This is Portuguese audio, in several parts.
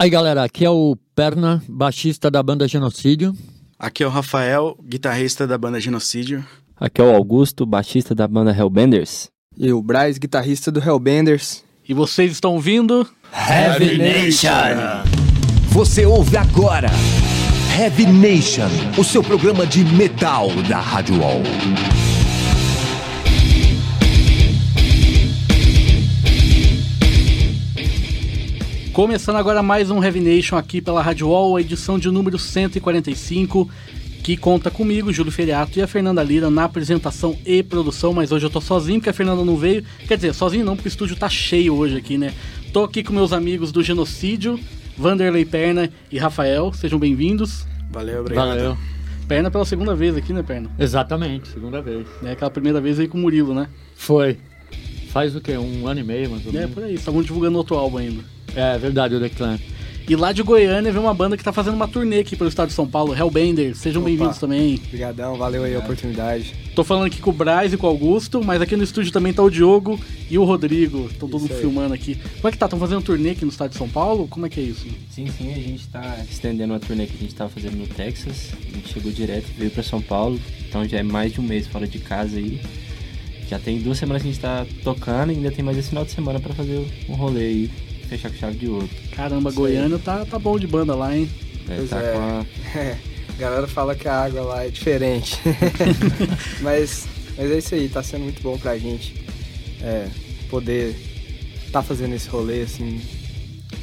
Aí galera, aqui é o Perna, baixista da banda Genocídio. Aqui é o Rafael, guitarrista da banda Genocídio. Aqui é o Augusto, baixista da banda Hellbenders. E o Bryce, guitarrista do Hellbenders. E vocês estão ouvindo Heavy Nation. Você ouve agora Heavy Nation, o seu programa de metal da Rádio Wall. Começando agora mais um Heavy Nation aqui pela Rádio Wall, a edição de número 145, que conta comigo, Júlio Feriato e a Fernanda Lira na apresentação e produção, mas hoje eu tô sozinho porque a Fernanda não veio. Quer dizer, sozinho não, porque o estúdio tá cheio hoje aqui, né? Tô aqui com meus amigos do Genocídio, Vanderlei Perna e Rafael, sejam bem-vindos. Valeu, obrigado. Valeu. Perna pela segunda vez aqui, né, Perna? Exatamente, segunda vez. É aquela primeira vez aí com o Murilo, né? Foi. Faz o quê? Um ano e meio, mais ou É, menos? por aí, estavam divulgando outro álbum ainda. É, verdade, o Declan. E lá de Goiânia vem uma banda que tá fazendo uma turnê aqui pelo estado de São Paulo, Hellbender. Sejam bem-vindos também. Obrigadão, valeu aí a oportunidade. Tô falando aqui com o Braz e com o Augusto, mas aqui no estúdio também tá o Diogo e o Rodrigo. Estão todo Isso mundo aí. filmando aqui. Como é que tá? Estão fazendo turnê aqui no estado de São Paulo? Como é que é isso? Sim, sim, a gente tá estendendo uma turnê que a gente tava fazendo no Texas. A gente chegou direto, veio pra São Paulo, então já é mais de um mês fora de casa aí. Já tem duas semanas que a gente tá tocando e ainda tem mais esse final de semana pra fazer um rolê aí, fechar com chave de ouro. Caramba. Goiânia tá, tá bom de banda lá, hein? É, Pois tá é. com a a galera fala que a água lá é diferente. mas, mas é isso aí, tá sendo muito bom pra gente é, poder tá fazendo esse rolê, assim,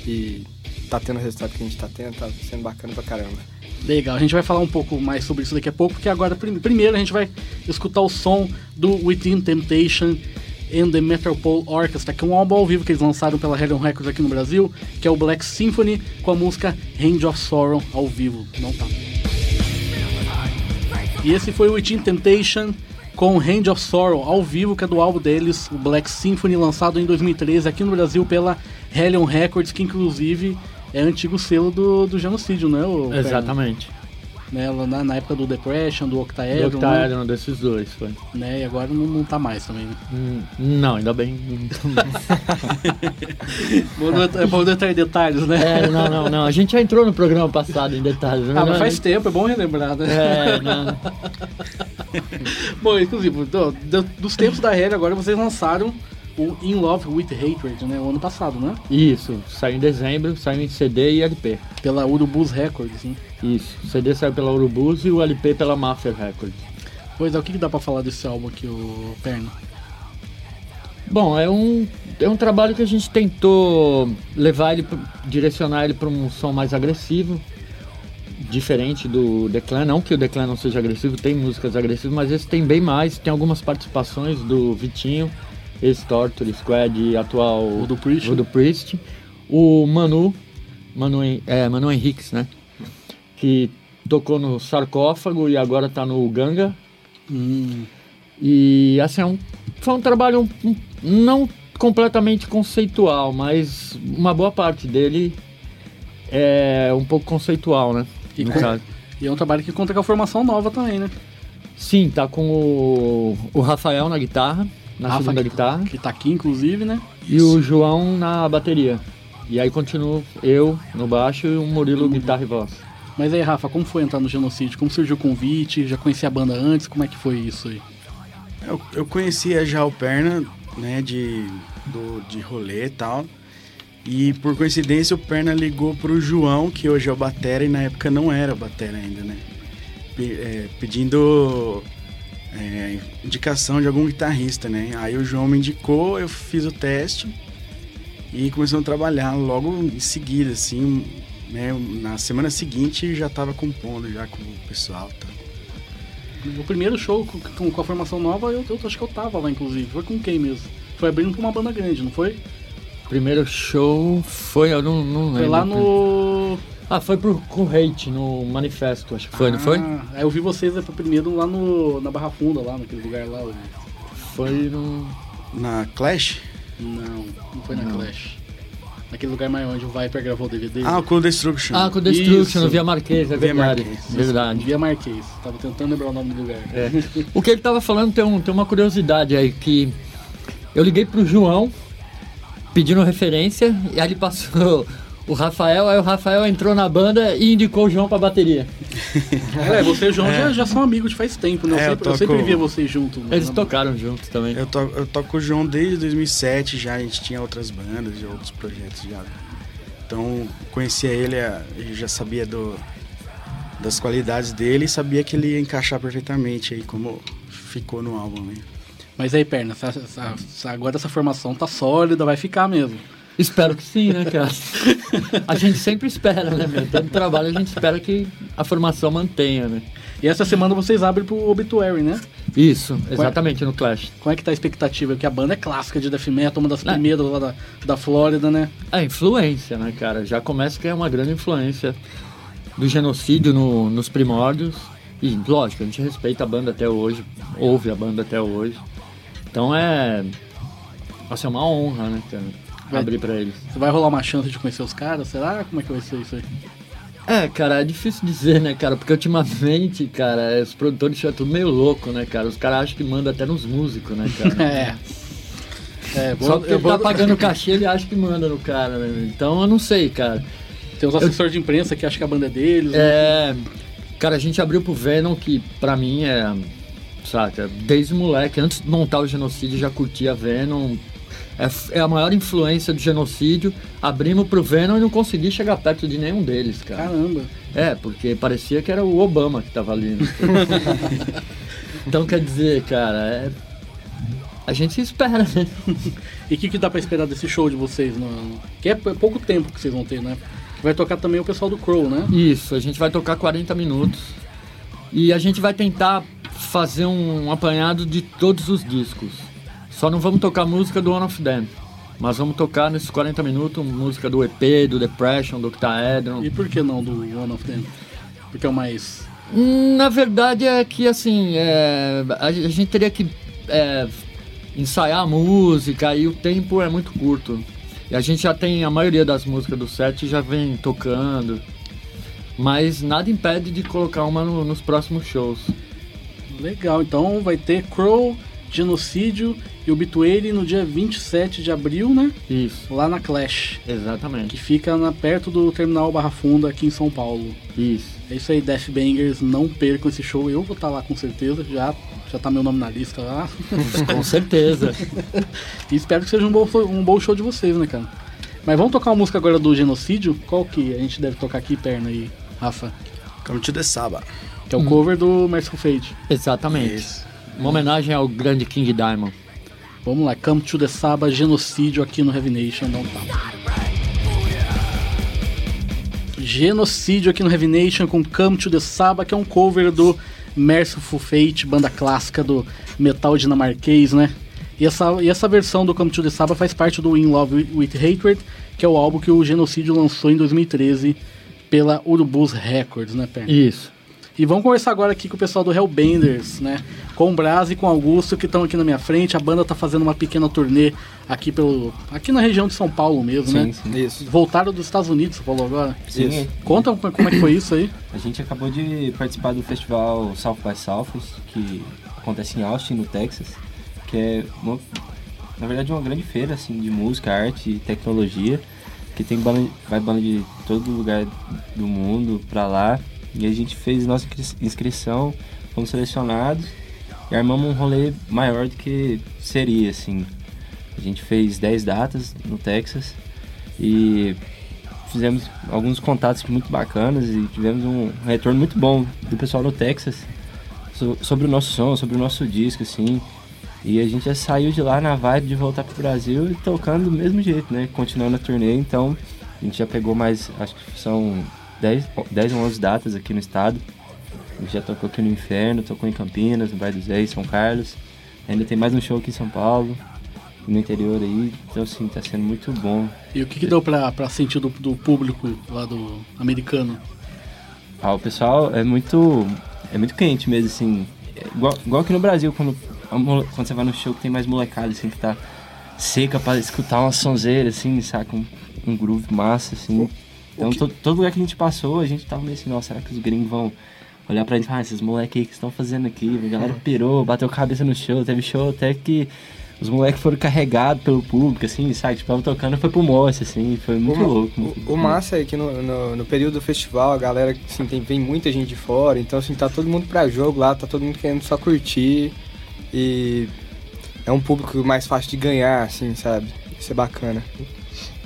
e tá tendo o resultado que a gente tá tendo, tá sendo bacana pra caramba. Legal, a gente vai falar um pouco mais sobre isso daqui a pouco, porque agora, prim- primeiro, a gente vai escutar o som do Within Temptation and the Metropole Orchestra, que é um álbum ao vivo que eles lançaram pela Hellion Records aqui no Brasil, que é o Black Symphony, com a música Hand of Sorrow ao vivo. Não tá. E esse foi o Within Temptation com Hand of Sorrow ao vivo, que é do álbum deles, o Black Symphony, lançado em 2013 aqui no Brasil pela Hellion Records, que inclusive é antigo selo do, do genocídio, né? o Perna? Né, na, na época do Depression, do Do Octaedron, né, Octaedron, desses dois, foi. né, e agora não, não tá mais também, né. Hum, não, ainda bem. Bom, não É bom entrar em detalhes, né? é, não, não, não. A gente já entrou no programa passado em detalhes. Ah, mas faz tempo, é bom relembrar, né? É, não. Bom, inclusive, do- do- dos tempos da Helly, agora vocês lançaram o In Love with Hatred, né, o ano passado, né? Isso, saiu em dezembro, saiu em CD e LP. Pela Urubus Records, né? Isso, o CD saiu pela Urubus e o LP pela Mafia Records. Pois é, o que, que dá pra falar desse álbum aqui, o Perna? Bom, é um, é um trabalho que a gente tentou levar ele, direcionar ele para um som mais agressivo, diferente do Declan. Não que o Declan não seja agressivo, tem músicas agressivas, mas esse tem bem mais. Tem algumas participações do Vitinho, ex-Torture Squad atual O do Priest. Priest. O Manu, Manu, é, Manu Henriques, né? Que tocou no Sarcófago e agora tá no Ganga. Hum, E assim, é um, foi um trabalho um- não completamente conceitual, mas uma boa parte dele é um pouco conceitual, né? E com- e é um trabalho que conta com a formação nova também, né? Sim, tá com o, o Rafael na guitarra, na Rafa, segunda que- guitarra, Que tá aqui, inclusive, né? e o João na bateria. E aí continuo eu no baixo e o Murilo guitarra e voz. Mas aí, Rafa, como foi entrar no Genocídio? Como surgiu o convite? Já conhecia a banda antes? Como é que foi isso aí? Eu, eu conhecia já o Perna, né, de, do, de rolê e tal. E por coincidência o Perna ligou pro João, que hoje é o Batera e na época não era Batera ainda, né? Pe- é, pedindo é, indicação de algum guitarrista, né? Aí o João me indicou, eu fiz o teste e começamos a trabalhar logo em seguida, assim, né? Na semana seguinte já tava compondo já com o pessoal, tá? O primeiro show com, com- com a formação nova, eu, eu acho que eu tava lá, inclusive. Foi com quem mesmo? Foi abrindo pra uma banda grande, não foi? Primeiro show foi, eu não, não lembro. Foi lá no. Ah, foi pro, com o Hate, no Manifesto, acho que foi, não foi? Ah, Aí eu vi vocês né, primeiro lá no, na Barra Funda, lá naquele lugar lá. o- Foi no... Na Clash? Não, não foi na Não. Clash. Naquele lugar maior onde o Viper gravou o DVD. Ah, o Cool Destruction. Ah, com o Destruction, Isso. no Via Marquês, é Via verdade. Marquês. Verdade. Via Marquês. Tava tentando lembrar o nome do lugar. É. O que ele tava falando tem, um, tem uma curiosidade aí, que eu liguei pro João pedindo referência e aí ele passou o Rafael, aí o Rafael entrou na banda e indicou o João pra bateria. É, você e o João já, já são amigos de faz tempo, né? Eu, É, eu sempre, eu toco- sempre via vocês juntos. Eles né? tocaram juntos também. Eu, to, eu toco com o João desde 2007 já, a gente tinha outras bandas e outros projetos já. Então, conhecia ele, eu já sabia do, das qualidades dele e sabia que ele ia encaixar perfeitamente aí, como ficou no álbum. Né? Mas aí, Perna, essa- essa- agora essa formação tá sólida, vai ficar mesmo. Espero que sim, né, cara? a gente sempre espera, né, meu? Todo trabalho a gente espera que a formação mantenha, né? E essa semana vocês abrem pro Obituary, né? Isso, exatamente, no Clash. Como é que tá a expectativa? Porque a banda é clássica de death metal, uma das É. primeiras lá da, da Flórida, né? A influência, né, cara? Já começa que é uma grande influência do genocídio no- nos primórdios. E, lógico, a gente respeita a banda até hoje, ouve a banda até hoje. Então é. Nossa, é uma honra, né, cara? Vai- Abrir pra eles. Você vai rolar uma chance de conhecer os caras? Será? Como é que vai ser isso aí? É, cara, é difícil dizer, né, cara? Porque ultimamente, cara, os produtores já tudo meio louco, né, cara? Os caras acham que manda até nos músicos, né, cara? É. É, vou, Só porque eu ele vou, tá pagando cachê, ele acha que manda no cara, né? Então eu não sei, cara. Tem os assessores de imprensa que acham que a banda é deles. né? É. Cara, a gente abriu pro Venom, que pra mim é. Saca? Desde moleque, antes de montar o genocídio, já curtia Venom. É, é a maior influência do genocídio. Abrimos pro Venom e não consegui chegar perto de nenhum deles, cara. Caramba. É, porque parecia que era o Obama que tava ali. né? então quer dizer, cara, é. A gente espera, né? E o que, que dá pra esperar desse show de vocês? No, no- Que é pouco tempo que vocês vão ter, né? Vai tocar também o pessoal do Crow, né? Isso, a gente vai tocar 40 minutos e a gente vai tentar fazer um apanhado de todos os discos. Só não vamos tocar música do One of Them, mas vamos tocar nesses 40 minutos música do EP, do Depression, do Octaedron. E por que não do One of Them? Porque é o mais. Na verdade é que assim, é, a, a gente teria que é, ensaiar a música e o tempo é muito curto. E a gente já tem a maioria das músicas do set já vem tocando. Mas nada impede de colocar uma no- nos próximos shows. Legal, então vai ter Crow, Genocídio e Obituary no dia 27 de abril, né? Isso, Lá na Clash, exatamente. que fica na, perto do Terminal Barra Funda aqui em São Paulo. Isso. É isso aí, Death Bangers, não percam esse show. Eu vou estar lá com certeza, já, já tá meu nome na lista lá. Com certeza. E espero que seja um bom, um bom show de vocês, né, cara? Mas vamos tocar uma música agora do Genocídio? Qual que a gente deve tocar aqui, perna aí, Rafa? Come to the Saba. Que é o cover do Merciful Fate. Exatamente. Isso. Uma homenagem ao grande King Diamond. Vamos lá, Come to the Saba, Genocídio aqui no Heavy Nation, dá um tapa. Genocídio aqui no Heavy Nation com Come to the Saba, que é um cover do Merciful Fate, banda clássica do metal dinamarquês, né? E essa, e essa versão do Come to the Saba faz parte do In Love with Hatred, que é o álbum que o Genocídio lançou em 2013 pela Urubus Records, né, Perna? Isso. E vamos conversar agora aqui com o pessoal do Hellbenders, né? Com o Braz e com o Augusto, que estão aqui na minha frente. A banda tá fazendo uma pequena turnê aqui pelo. aqui na região de São Paulo mesmo, né? Sim, sim. Isso. Voltaram dos Estados Unidos, você falou agora. Sim, Conta como como é que foi isso aí. A gente acabou de participar do festival South by Southwest, que acontece em Austin, no Texas, que é, uma, na verdade, uma grande feira assim, de música, arte e tecnologia, que tem banda, vai banda de todo lugar do mundo pra lá. E a gente fez nossa inscri- inscrição, fomos selecionados e armamos um rolê maior do que seria, assim. A gente fez 10 datas no Texas e fizemos alguns contatos muito bacanas e tivemos um retorno muito bom do pessoal no Texas so- sobre o nosso som, sobre o nosso disco, assim. E a gente já saiu de lá na vibe de voltar pro Brasil e tocando do mesmo jeito, né? Continuando a turnê, então a gente já pegou mais, acho que são 10, 10 ou 11 datas aqui no estado. Já tocou aqui no Inferno, tocou em Campinas, no Bairro do Zé, em São Carlos. Ainda tem mais um show aqui em São Paulo, no interior aí. Então, assim, tá sendo muito bom E o que, que deu pra, pra sentir do, do público lá do americano? Ah, o pessoal é muito. É muito quente mesmo, assim. É igual, igual aqui no Brasil, quando, quando você vai no show que tem mais molecada, assim, que tá seca pra escutar uma sonzeira, assim, saca? Um, um groove massa, assim. Então, to- todo lugar que a gente passou, a gente tava meio assim, nossa, será que os gringos vão olhar pra gente e falar, ah, esses moleques aí que estão fazendo aqui, a galera pirou, bateu cabeça no show, teve show até que os moleques foram carregados pelo público, assim, sabe? Tipo, tocando foi pro Mosse, assim, foi muito o, louco. O, muito- o massa é que no, no, no período do festival, a galera, assim, tem, vem muita gente de fora, então, assim, tá todo mundo pra jogo lá, tá todo mundo querendo só curtir e é um público mais fácil de ganhar, assim, sabe? Isso é bacana.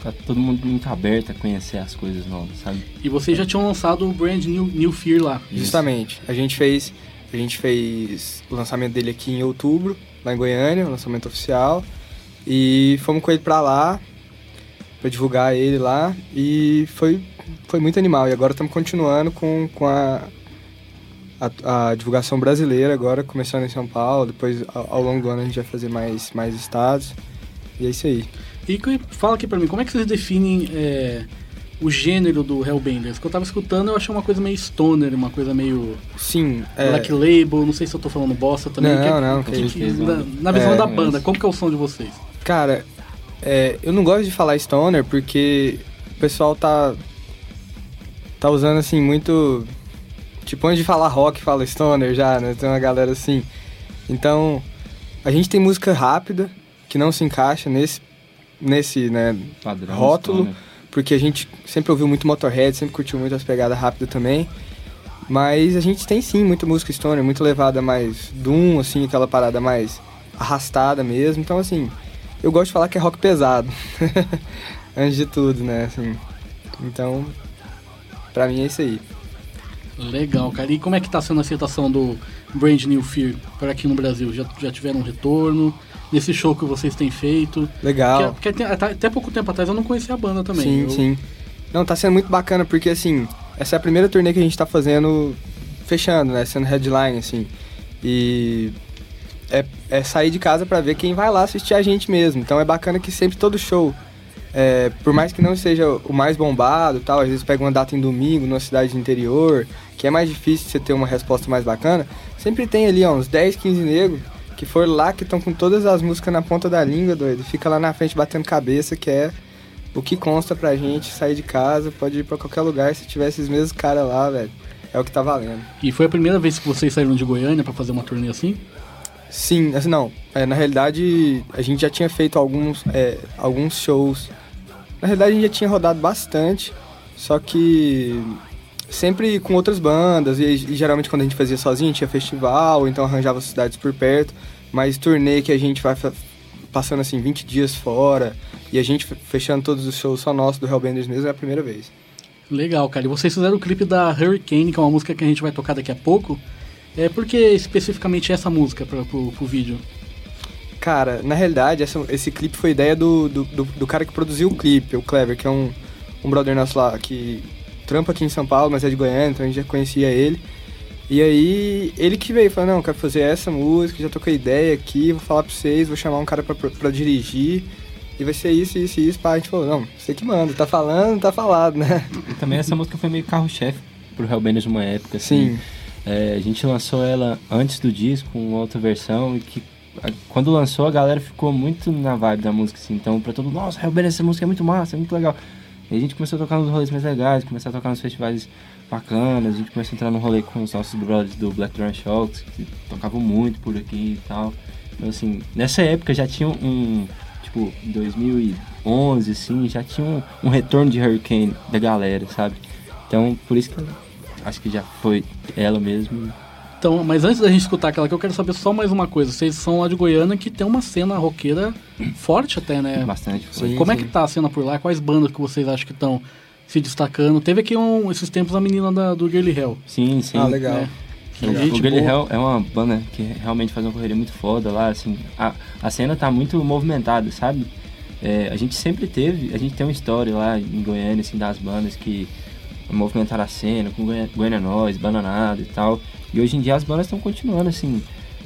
Tá todo mundo muito aberto a conhecer as coisas novas, sabe? E vocês já tinham lançado o brand New, New Fear lá. Justamente. A gente fez a gente fez o lançamento dele aqui em outubro, lá em Goiânia, o lançamento oficial. E fomos com ele pra lá, pra divulgar ele lá. E foi, foi muito animal. E agora estamos continuando com, com a, a, a divulgação brasileira, agora começando em São Paulo. Depois, ao, ao longo do ano, a gente vai fazer mais, mais estados. E é isso aí. E que- fala aqui pra mim, como é que vocês definem é, o gênero do Hellbenders? Que eu tava escutando, eu achei uma coisa meio stoner, uma coisa meio Sim, é, black label, não sei se eu tô falando bosta também. Não, que é- não, que- que que- isso. na, na visão É, da mas- banda, como que é o som de vocês? Cara, é, eu não gosto de falar stoner porque o pessoal tá. tá usando assim muito. Tipo, antes de falar rock, fala stoner já, né? Tem uma galera assim. Então, a gente tem música rápida, que não se encaixa nesse, nesse né, Padrão. Rótulo. porque a gente sempre ouviu muito Motorhead, sempre curtiu muito as pegadas rápidas também. Mas a gente tem sim muita música stoner, muito levada mais doom, assim, aquela parada mais arrastada mesmo. Então, assim, eu gosto de falar que é rock pesado. Antes de tudo, né, assim. Então, pra mim é isso aí. Legal, cara. E como é que tá sendo a aceitação do Brand New Fear por aqui no Brasil? Já, já tiveram um retorno? Nesse show que vocês têm feito? Legal. Porque, porque até, até pouco tempo atrás eu não conhecia a banda também. Sim, Eu- sim. Não, tá sendo muito bacana porque assim, essa é a primeira turnê que a gente tá fazendo fechando, né? Sendo headline, assim. E é, é sair de casa pra ver quem vai lá assistir a gente mesmo. Então é bacana que sempre todo show, é, por mais que não seja o mais bombado e tal, às vezes pega uma data em domingo, numa cidade do interior, que é mais difícil você ter uma resposta mais bacana, sempre tem ali ó, uns 10, 15 negros que foram lá, que estão com todas as músicas na ponta da língua, doido. Fica lá na frente batendo cabeça, que é o que consta pra gente sair de casa, pode ir pra qualquer lugar, se tiver esses mesmos caras lá, velho. É o que tá valendo. E foi a primeira vez que vocês saíram de Goiânia pra fazer uma turnê assim? Sim, assim, não. É, na realidade, a gente já tinha feito alguns, é, alguns shows. Na realidade, a gente já tinha rodado bastante, só que sempre com outras bandas. E, e geralmente, quando a gente fazia sozinho, tinha festival, então arranjava cidades por perto. Mas turnê que a gente vai passando assim 20 dias fora e a gente fe- fechando todos os shows só nosso do Hellbenders mesmo é a primeira vez. Legal, cara. E vocês fizeram o clipe da Hurricane, que é uma música que a gente vai tocar daqui a pouco. É, por que especificamente essa música pra, pro, pro vídeo? Cara, na realidade, essa- esse clipe foi ideia do, do, do- do cara que produziu o clipe, o Clever, que é um, um brother nosso lá que trampa aqui em São Paulo, mas é de Goiânia, então a gente já conhecia ele. E aí, ele que veio, falou, não, quero fazer essa música, já tô com a ideia aqui, vou falar pra vocês, vou chamar um cara pra, pra dirigir, e vai ser isso, isso e isso. Pá, a gente falou, não, você que manda, tá falando, tá falado, né? E também essa música foi meio carro-chefe pro Hellbenders numa época, assim. Sim. É, a gente lançou ela antes do disco, com outra versão, e que quando lançou a galera ficou muito na vibe da música, assim. Então, pra todo mundo, nossa, Hellbenders, essa música é muito massa, é muito legal. E a gente começou a tocar nos rolês mais legais, começou a tocar nos festivais bacanas, a gente começou a entrar num rolê com os nossos brothers do Black Drum Shocks, que tocavam muito por aqui e tal. Então, assim, nessa época já tinha um, tipo, em 2011, assim, já tinha um, um retorno de Hurricane da galera, sabe? Então, por isso que acho que já foi ela mesmo. Então, mas antes da gente escutar aquela que eu quero saber só mais uma coisa. Vocês são lá de Goiânia que tem uma cena roqueira forte até, né? Bastante. Sim. Como é que tá a cena por lá? Quais bandas que vocês acham que estão se destacando? Teve aqui um, esses tempos a menina da, do Girly Hell. Sim, sim. Ah, legal. O, Gente o Girly. Hell é uma banda que realmente faz uma correria muito foda lá, assim. A, a cena tá muito movimentada, sabe? É, a gente sempre teve, a gente tem uma história lá em Goiânia, assim, das bandas que movimentaram a cena, com Goiânia, Nós, Bananada e tal. E hoje em dia as bandas estão continuando, assim,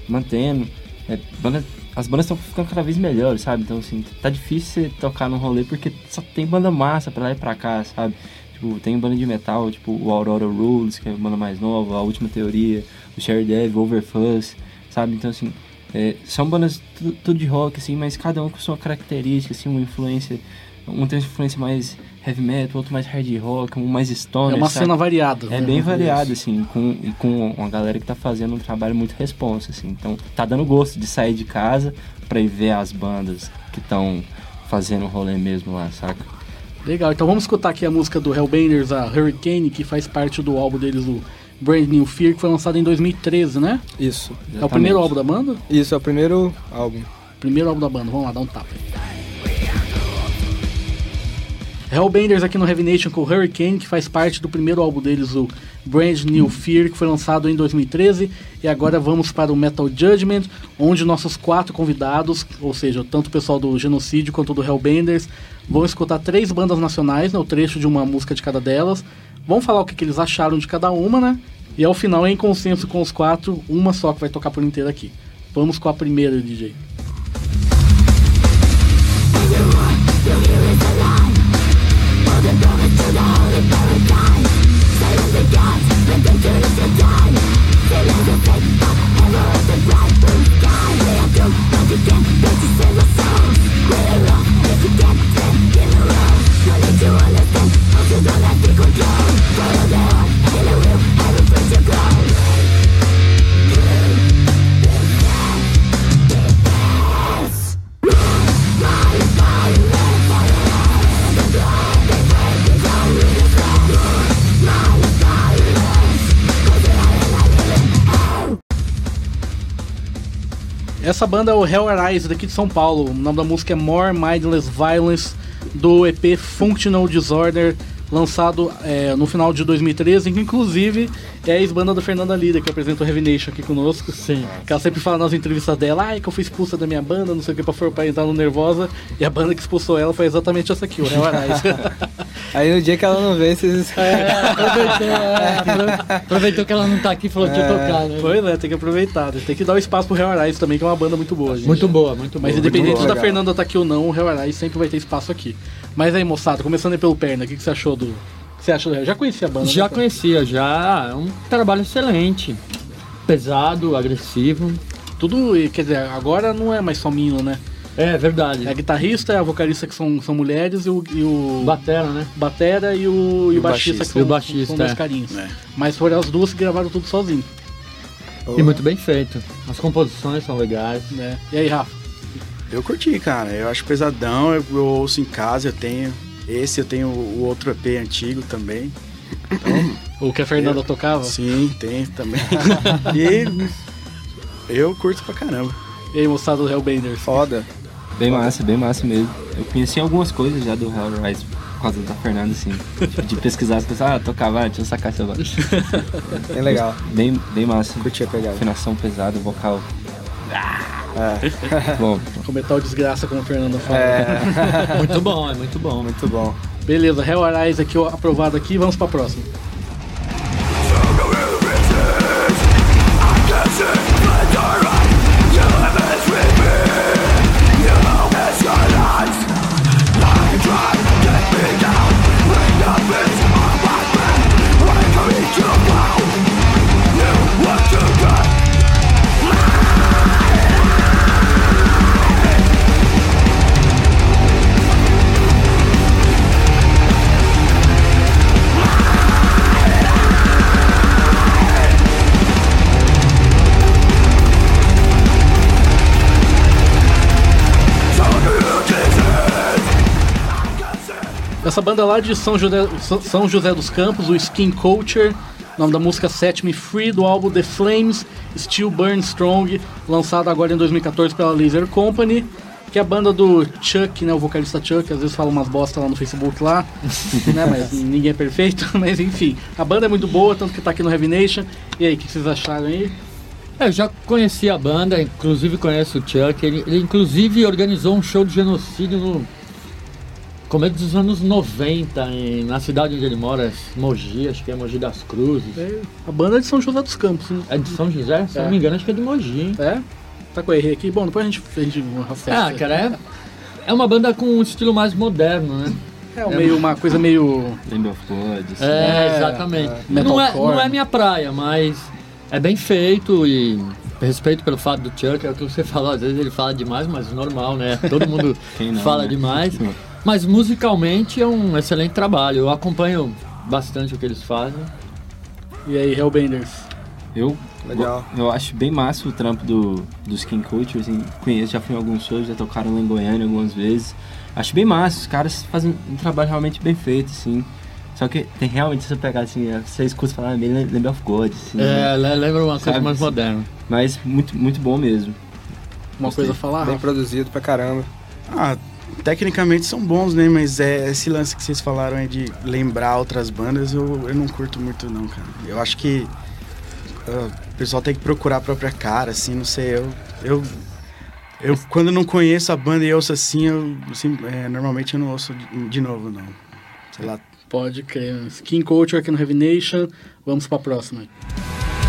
mantendo. É, banda, as bandas estão ficando cada vez melhores, sabe? Então, assim, tá difícil você tocar num rolê porque só tem banda massa pra lá e pra cá, sabe? Tipo, tem banda de metal, tipo o Aurora Rules, que é a banda mais nova, a Última Teoria, o Sherry Dev, Overfuzz, sabe? Então, assim, é, são bandas tudo, tudo de rock, assim, mas cada um com sua característica, assim, uma influência, um tem influência mais heavy metal, outro mais hard rock, um mais stoner. É uma sabe? cena variada. É bem variado, assim, com, e com uma galera que tá fazendo um trabalho muito responsa, assim. Então, tá dando gosto de sair de casa pra ir ver as bandas que estão fazendo o rolê mesmo lá, saca? Legal, então vamos escutar aqui a música do Hellbenders, a Hurricane, que faz parte do álbum deles, o Brand New Fear, que foi lançado em 2013, né? Isso. É o primeiro álbum da banda? Isso, é o primeiro álbum. Primeiro álbum da banda, vamos lá, dá um tapa aí. Hellbenders aqui no Heavy Nation com Hurricane, que faz parte do primeiro álbum deles, o Brand New Fear, que foi lançado em 2013. E agora vamos para o Metal Judgment, onde nossos quatro convidados, ou seja, tanto o pessoal do Genocídio quanto do Hellbenders, vão escutar três bandas nacionais, né, o trecho de uma música de cada delas. Vão falar o que, que eles acharam de cada uma, né? E ao final, em consenso com os quatro, uma só que vai tocar por inteiro aqui. Vamos com a primeira, DJ. Wasted time Philosophy. of all the Essa banda é o Hell Arise daqui de São Paulo. O nome da música é More Mindless Violence do EP Functional Disorder, lançado é, no final de 2013, que inclusive é a ex-banda da Fernanda Lida, que apresenta o Heavy Nation aqui conosco. Sim. Que ela sempre fala nas entrevistas dela, ai, que eu fui expulsa da minha banda, não sei o que, pra, for- pra entrar no Nervosa. E a banda que expulsou ela foi exatamente essa aqui, o Hell Arise. Aí no dia que ela não vem, vocês. É, aproveitou, é, apro- aproveitou que ela não tá aqui e falou que ia tocar, né? Pois é, tem que aproveitar. Tem que dar o espaço pro Hell Arise também, que é uma banda muito boa, gente. Muito boa, muito boa. Mas independente boa. da legal. Fernanda estar aqui ou não, o Hell Arise sempre vai ter espaço aqui. Mas aí, moçada, começando aí pelo Perna, o que, que você achou do. Você achou do Hell? Já conhecia a banda? Já né? conhecia, já. É um trabalho excelente. Pesado, agressivo. Tudo, e, quer dizer, agora não é mais só menino, né? É verdade. É a guitarrista, é a vocalista que são, são mulheres e o, e o Batera, né? batera e o, e o baixista, que são, E o baixista, são dois é. carinhos. É. Mas foram as duas que gravaram tudo sozinho, E muito bem feito. As composições são legais. né? E aí, Rafa? Eu curti, cara. Eu acho pesadão. Eu, eu ouço em casa, eu tenho. Esse eu tenho o outro EP antigo também. O que a Fernanda Eu- tocava? Sim, tem também. e eu curto pra caramba. E aí, moçada do Hellbenders? Foda. Bem massa, bem massa mesmo. Eu conheci algumas coisas já do Hellrise por causa da Fernanda, assim. De pesquisar, as pessoas, ah, tocava, ah, deixa eu sacar essa voz. Bem legal. Bem, bem massa. Curti a pegada. Afinação pesada, vocal. É. Bom, Com metal desgraça, como a Fernanda fala. É. Muito bom, é muito bom. Muito bom. Beleza, Hell Arise aqui aprovado aqui, vamos pra próxima. Essa banda lá de São José, São José dos Campos, o Skin Culture, nome da música Set Me Free, do álbum The Flames Still Burn Strong, lançado agora em 2014 pela Laser Company, que é a banda do Chuck, né, o vocalista Chuck, às vezes fala umas bosta lá no Facebook lá, né, mas ninguém é perfeito, mas enfim. A banda é muito boa, tanto que tá aqui no Heavy Nation. E aí, o que vocês acharam aí? É, Eu já conheci a banda, inclusive conheço o Chuck. Ele, ele inclusive organizou um show de genocídio no começo dos anos 90, em- na cidade onde ele mora, Mogi, acho que é Mogi das Cruzes. É, a banda é de São José dos Campos, né? É de São José? Se É. não me engano, acho que é de Mogi. hein? É? Tá com a RE aqui? Bom, depois a gente, a gente acessa. Ah, cara, é, é uma banda com um estilo mais moderno, né? É um meio, uma coisa meio. Lamb of God, assim. É, É, exatamente. é. não, é, Metalcore. não é minha praia, mas é bem feito e respeito pelo fato do Chuck, é o que você falou, às vezes ele fala demais, mas normal, né? Todo mundo não, fala né? demais. Mas musicalmente é um excelente trabalho. Eu acompanho bastante o que eles fazem. E aí, Hellbenders? Eu, Legal. eu acho bem massa o trampo do, do Skin Culture, assim, conheço, já fui em alguns shows, já tocaram lá em Goiânia algumas vezes. Acho bem massa, os caras fazem um trabalho realmente bem feito, assim. Só que tem realmente, se você pegar assim, você escuta falar bem Lamb of God, assim. né? É, le- lembra uma coisa mais moderna. Mas muito, muito bom mesmo. Uma Gostei. coisa a falar, Bem Rafa? produzido pra caramba. Ah, tecnicamente são bons, né? Mas é, esse lance que vocês falaram aí de lembrar outras bandas, eu, eu não curto muito não, cara. Eu acho que ah, o pessoal tem que procurar a própria cara, assim, não sei. Eu, eu, eu quando não conheço a banda e ouço assim, eu assim, é, normalmente eu não ouço de, de novo, não. Sei lá. Pode crer. Skin Culture aqui no Heavy Nation. Vamos pra próxima.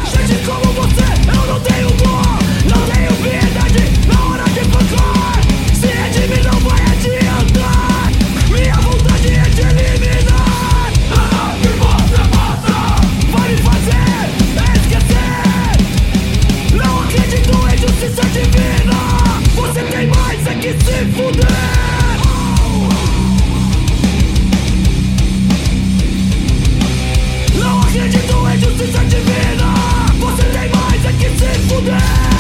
Gente como você, eu não tenho dor, não tenho piedade na hora de pagar. Acredito em justiça divina. Você tem mais é que se fuder.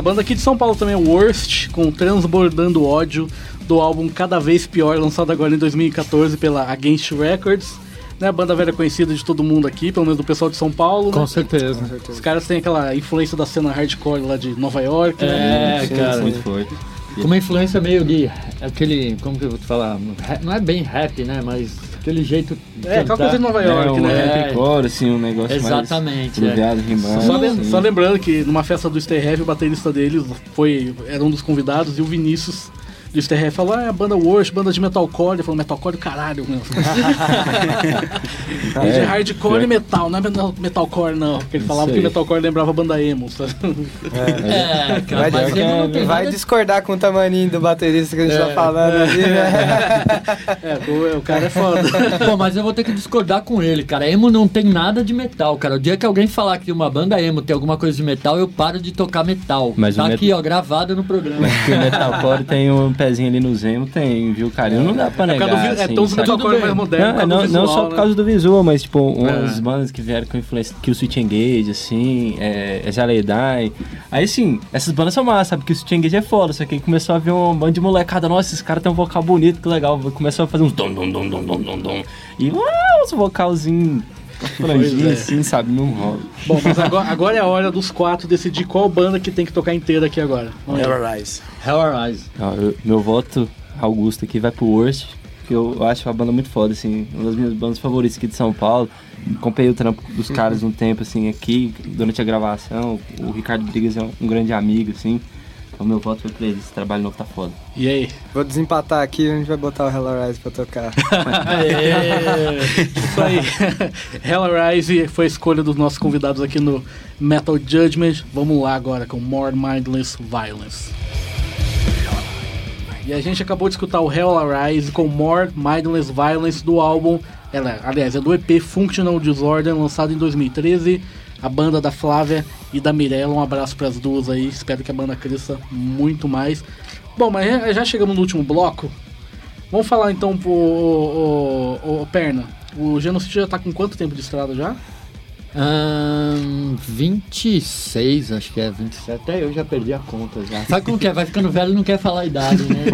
Essa banda aqui de São Paulo também é Worst, com Transbordando Ódio, do álbum Cada Vez Pior, lançado agora em 2014 pela Against Records. Né, a banda velha conhecida de todo mundo aqui, pelo menos do pessoal de São Paulo. Com né? certeza. Os caras têm aquela influência da cena hardcore lá de Nova York. né? É, cara. Muito forte. Com uma influência meio de aquele, como que eu vou te falar? Não é bem rap, né? Mas aquele jeito É, aquela coisa de Nova É, York, um né? É. rapcore, assim, um negócio Exatamente, mais é. grudeado, rimando. Só, assim. só lembrando que numa festa do Stay Heavy, o baterista deles foi, era um dos convidados e o Vinícius do Stay Heavy falou: ah, é a banda Worst, banda de metalcore. Ele falou: metalcore caralho, meu. é de É, hardcore pior- e metal, não é metal- metalcore não. Porque ele falava que metalcore lembrava a banda emo, sabe? É, cara, Vai, que é- não tem vai nada- discordar com o tamaninho do baterista que a gente tá falando ali, né? é, o, o cara é foda. Pô, mas eu vou ter que discordar com ele, cara. Emo não tem nada de metal, cara. O dia que alguém falar que uma banda emo tem alguma coisa de metal, eu paro de tocar metal. Mas tá o met- aqui, ó, gravado no programa. Porque o metalcore tem um pezinho ali no Zemo, tem, viu, cara? Não dá pra É, por negar, causa do vi- é assim, tão os sabe? mais moderno, Não, não, do não visual, só por né? causa do visual, mas tipo, umas É. bandas que vieram com influência, que o Switch Engage, assim, é, é Zaledai. Aí sim, essas bandas são massas, sabe? Que o Switch Engage é foda, só que aí começou a ver um bando de molecada, nossa, esses caras têm um vocal bonito, que legal. Começou a fazer uns dom, dom, dom, dom, dom, dom, dom. E uau, uns vocalzinhos franjinhos, assim, sabe? Não rola. Bom, mas agora, agora é a hora dos quatro decidir qual banda que tem que tocar inteira aqui agora. Vamos aí. Never Rise. Hell Arise. Ó, eu- meu voto, Augusto, aqui vai pro Worst, que eu, acho uma banda muito foda, assim, uma das minhas bandas favoritas aqui de São Paulo. Acompanhei o trampo dos caras um tempo, assim, aqui, durante a gravação. O Ricardo Brigas é um, um grande amigo, assim. Então meu voto foi pra eles, esse trabalho novo tá foda. E aí? Vou desempatar aqui e a gente vai botar o Hello Rise pra tocar. Isso aí. Hell Arise foi a escolha dos nossos convidados aqui no Metal Judgment. Vamos lá agora com More Mindless Violence. E a gente acabou de escutar o Hell Arise com More Mindless Violence do álbum, ela, aliás, é do EP Functional Disorder, lançado em 2013. A banda da Flávia e da Mirella, um abraço para as duas aí. Espero que a banda cresça muito mais. Bom, mas já- chegamos no último bloco. Vamos falar então pro o, o- o Perna. O Genocídio já tá com quanto tempo de estrada já? Ahn, 26, acho que é 27. Até eu já perdi a conta já. Sabe como que é? Vai ficando velho e não quer falar a idade, né?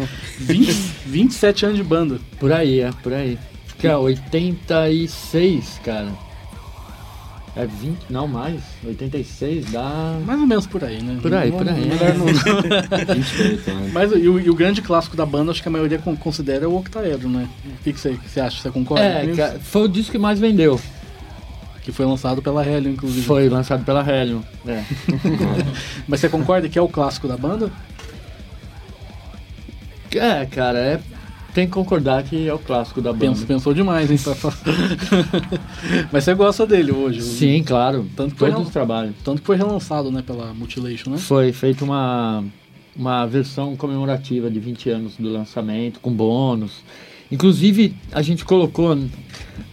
20, 27 anos de banda. Por aí, é, por aí. É 86, cara. É 20, não mais. 86 dá. Mais ou menos por aí, né? Por aí, Não- por aí. melhor não- 28 anos. Mas e o, e o grande clássico da banda, acho que a maioria con- considera o Octaedro, né? O que, que você, que você acha? Você concorda? com É, isso? cara, foi o disco que mais vendeu. Que foi lançado pela Helio, inclusive. Foi lançado pela Helium. É. Mas você concorda que é o clássico da banda? É, cara, é. Tem que concordar que é o clássico da banda. Pensou demais, hein? Mas você gosta dele hoje? Sim, claro. Tanto que foi Todos rel- os trabalhos. Tanto que foi relançado, né, pela Mutilation, né? Foi feita uma, uma versão comemorativa de 20 anos do lançamento, com bônus. Inclusive, a gente colocou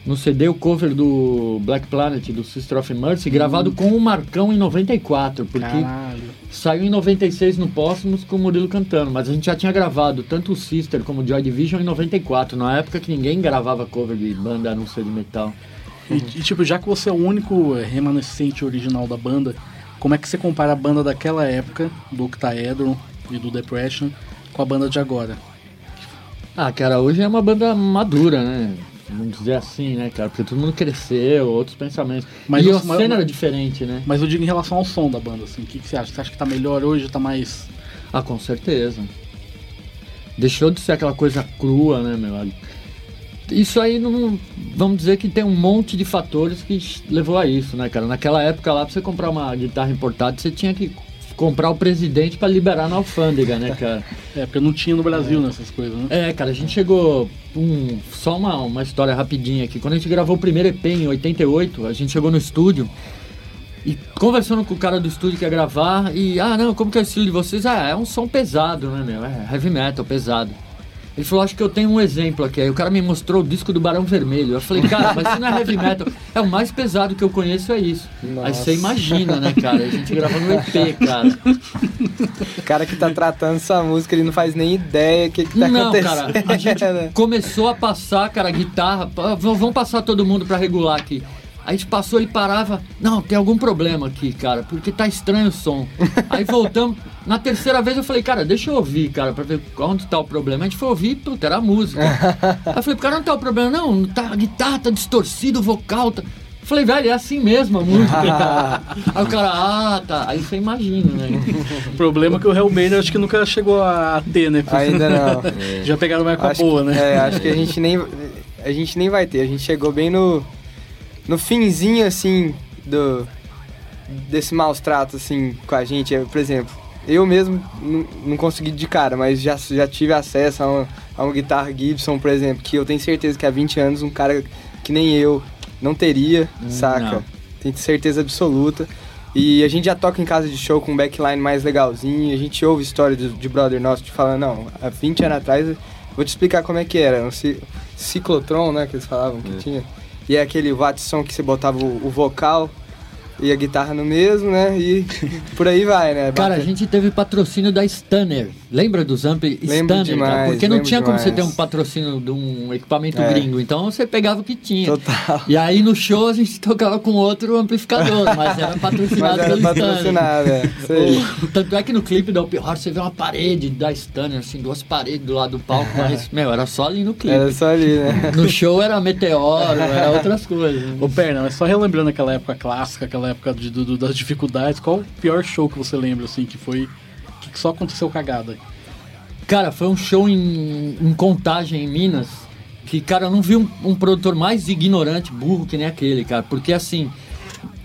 no CD o cover do Black Planet, do Sister of Mercy, gravado com o Marcão em 94, porque Caralho. saiu em 96 no Póstumos com o Murilo cantando, mas a gente já tinha gravado tanto o Sister como o Joy Division em 94, na época que ninguém gravava cover de banda a não ser de metal. E, e, tipo, já que você é o único eh, remanescente original da banda, como é que você compara a banda daquela época, do Octaedron e do Depression, com a banda de agora? Ah, cara, hoje é uma banda madura, né? Vamos dizer assim, né, cara? Porque todo mundo cresceu, outros pensamentos. Mas e o- a mas- cena era diferente, né? Mas eu digo em relação ao som da banda, assim, o que, que você acha? Você acha que tá melhor hoje, tá mais... Ah, com certeza. Deixou de ser aquela coisa crua, né, meu? Isso aí não. Vamos dizer que tem um monte de fatores que levou a isso, né, cara? Naquela época lá, pra você comprar uma guitarra importada, você tinha que comprar o presidente pra liberar na alfândega, né, cara? É, porque não tinha no Brasil nessas coisas, né? É, cara, a gente chegou. Um, só uma, uma história rapidinha aqui. Quando a gente gravou o primeiro EP em 88, a gente chegou no estúdio e conversando com o cara do estúdio que ia gravar. E, ah, não, como que é o estilo de vocês? Ah, é um som pesado, né, meu? É heavy metal, pesado. Ele falou, acho que eu tenho um exemplo aqui. Aí o cara me mostrou o disco do Barão Vermelho. Eu falei, cara, mas isso não é heavy metal. É o mais pesado que eu conheço, é isso. Aí Nossa. você imagina, né, cara? A gente gravando um EP, cara. O cara que tá tratando essa música, ele não faz nem ideia o que, que tá não, acontecendo. cara, a gente começou a passar, cara, a guitarra. Vamos passar todo mundo pra regular aqui. Aí a gente passou e parava. Não, tem algum problema aqui, cara, porque tá estranho o som. Aí voltamos. Na terceira vez eu falei, cara, deixa eu ouvir, cara, pra ver onde tá o problema. A gente foi ouvir, puta, era a música. Aí eu falei, pro cara, não tá o problema, não, não tá, a guitarra tá distorcida, o vocal tá. Eu falei, velho, é assim mesmo a música. Aí o cara, ah, tá. Aí você imagina, né? O problema é que o Hellman acho que nunca chegou a ter, né? Ainda não. Já pegaram uma época Acho boa, que- né? É, acho que a gente nem a gente nem vai ter. A gente chegou bem no no finzinho assim do desse maus tratos assim com a gente, É, por exemplo. Eu mesmo não- não consegui de cara, mas já, já tive acesso a uma, a uma guitarra Gibson, por exemplo, que eu tenho certeza que há 20 anos um cara que nem eu não teria, saca? não. Tenho certeza absoluta. E a gente já toca em casa de show com um backline mais legalzinho. A gente ouve história de, de brother nosso te falando, não, há 20 anos atrás, vou te explicar como é que era. Um ci- ciclotron, né, que eles falavam que tinha. E é aquele Watson que você botava o, o vocal e a guitarra no mesmo, né? E por aí vai, né? Cara, a gente teve patrocínio da Stunner. Lembra dos amp Lembro Stunner? cara? demais, Porque não tinha como você demais. ter um patrocínio de um equipamento É. gringo. Então você pegava o que tinha. Total. E aí no show a gente tocava com outro amplificador, mas era patrocinado Mas era pelo Stunner. patrocinado, é. Isso aí. O- Tanto é que no clipe da Open Heart você vê uma parede da Stunner, assim, duas paredes do lado do palco, mas, meu, era só ali no clipe. Era só ali, né? No show era meteoro, era outras coisas. Ô, Perna, mas só relembrando aquela época clássica, aquela época de, do- das dificuldades, qual o pior show que você lembra, assim, que foi. que só aconteceu cagada? Cara, foi um show em, em Contagem, em Minas, que, cara, eu não vi um, um produtor mais ignorante, burro que nem aquele, cara. Porque, assim,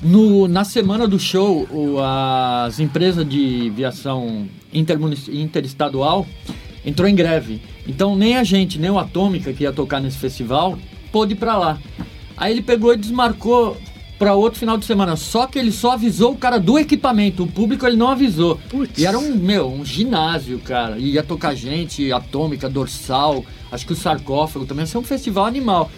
no, na semana do show, o- as empresas de viação interestadual entrou em greve. Então, nem a gente, nem o Atômica, que ia tocar nesse festival, pôde ir pra lá. Aí ele pegou e desmarcou pra outro final de semana. Só que ele só avisou o cara do equipamento. O público ele não avisou. Putz. E era um, meu, um ginásio, cara. E ia tocar gente, atômica, dorsal, acho que o sarcófago também. Ia ser um festival animal.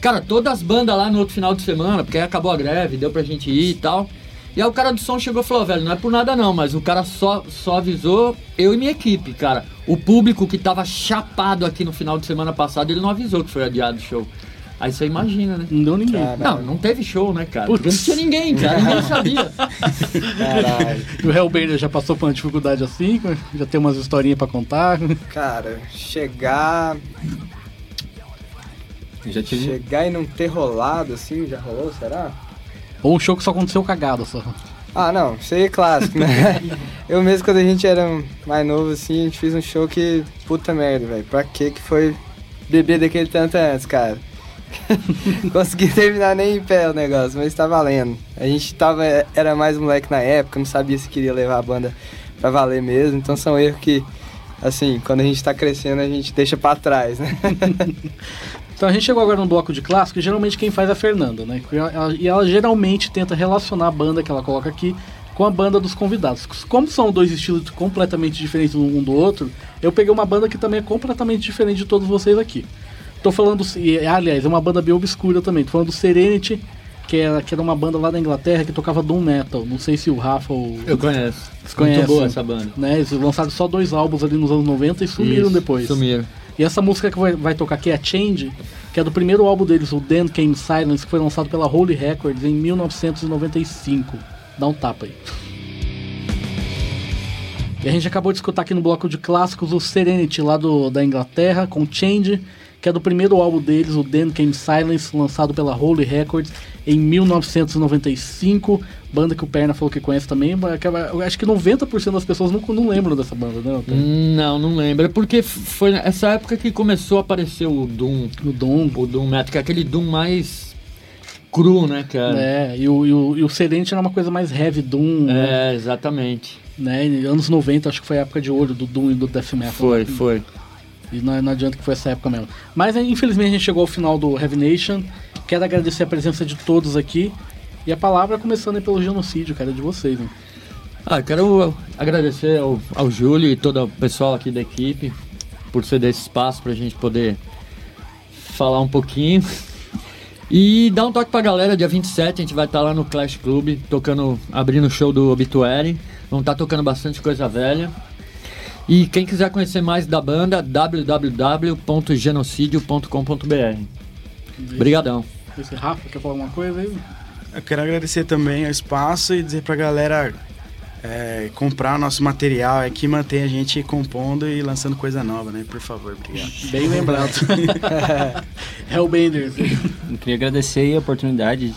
Cara, todas as bandas lá no outro final de semana, porque aí acabou a greve, deu pra gente ir e tal. E aí o cara do som chegou e falou, velho, não é por nada não, mas o cara só, só avisou eu e minha equipe, cara. O público que tava chapado aqui no final de semana passado, ele não avisou que foi adiado o show. Aí você imagina, né? Não deu ninguém. Cara. Não, não teve show, né, cara? Putz. Porque não tinha ninguém, cara. Ninguém sabia. Caralho. E o Hellbender já passou por uma dificuldade assim, já tem umas historinhas pra contar. Cara, chegar. Já tive. Chegar e não ter rolado assim, já rolou, será? Ou um show que só aconteceu cagada só. Ah, não, isso aí é clássico, né? Eu mesmo, quando a gente era mais novo, assim, a gente fez um show que. Puta merda, velho. Pra que que foi beber daquele tanto antes, cara? Consegui terminar nem em pé o negócio, mas tá valendo. A gente tava. Era mais moleque na época, não sabia se queria levar a banda pra valer mesmo, então são erros que. Assim, quando a gente tá crescendo, a gente deixa pra trás, né? Então a gente chegou agora no bloco de clássico, e geralmente quem faz é a Fernanda, né? E ela, e ela geralmente tenta relacionar a banda que ela coloca aqui com a banda dos convidados. Como são dois estilos completamente diferentes um do outro, eu peguei uma banda que também é completamente diferente de todos vocês aqui. Tô falando, e, aliás, é uma banda bem obscura também. Tô falando do Serenity, que era, que era uma banda lá da Inglaterra que tocava Doom Metal. Não sei se o Rafa ou. Eu conheço. Vocês conhecem? Muito boa essa banda. Né, eles lançaram só dois álbuns ali nos anos 90 e sumiram Isso, depois. Sumiram. E essa música que vai, vai tocar aqui é a Change, que é do primeiro álbum deles, o Then Came Silence, que foi lançado pela Holy Records em 1995. Dá um tapa aí. E a gente acabou de escutar aqui no bloco de clássicos o Serenity, lá do, da Inglaterra, com Change, que é do primeiro álbum deles, o Then Came Silence, lançado pela Holy Records em 1995. Banda que o Perna falou que conhece também. que Eu acho que 90% das pessoas não, não lembram dessa banda, né? Não, não lembro. É porque foi nessa época que começou a aparecer o Doom. O Doom. O Doom Metal, que é aquele Doom mais cru, né, cara? É, e o, e o, e o Serenity era uma coisa mais heavy Doom, né? É, exatamente. né? Anos 90 acho que foi a época de ouro do Doom e do Death Metal. Foi, foi. E não, não adianta que foi essa época mesmo. Mas infelizmente a gente chegou ao final do Heavy Nation. Quero agradecer a presença de todos aqui. E a palavra começando pelo genocídio, cara, de vocês, né? Ah, quero agradecer ao, ao Júlio e todo o pessoal aqui da equipe por ceder esse espaço pra gente poder falar um pouquinho. E dar um toque pra galera, dia 27 a gente vai estar lá no Clash Club, tocando, abrindo o show do Obituary. Vamos estar tocando bastante coisa velha. E quem quiser conhecer mais da banda, www.genocidio.com.br. Obrigadão. Esse Rafa quer falar alguma coisa aí? Eu quero agradecer também o espaço e dizer pra galera é, comprar nosso material, é que mantém a gente compondo e lançando coisa nova, né? Por favor, obrigado. Bem lembrado. Hellbenders. Eu queria agradecer aí a oportunidade,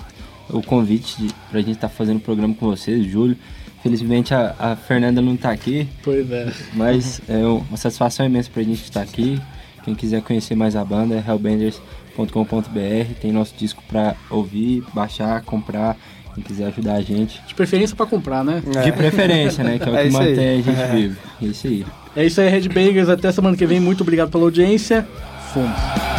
o convite de, pra gente estar fazendo o programa com vocês, Júlio. Felizmente a, a Fernanda não tá aqui, pois é. mas é uma satisfação imensa pra gente estar aqui. Quem quiser conhecer mais a banda é hellbenders.com.br. Tem nosso disco pra ouvir, baixar, comprar. Quem quiser ajudar a gente. De preferência pra comprar, né? De preferência, né? Que é o É que isso aí. mantém a gente É. vivo. É isso aí. É isso aí, Headbangers. Até semana que vem. Muito obrigado pela audiência. Fomos.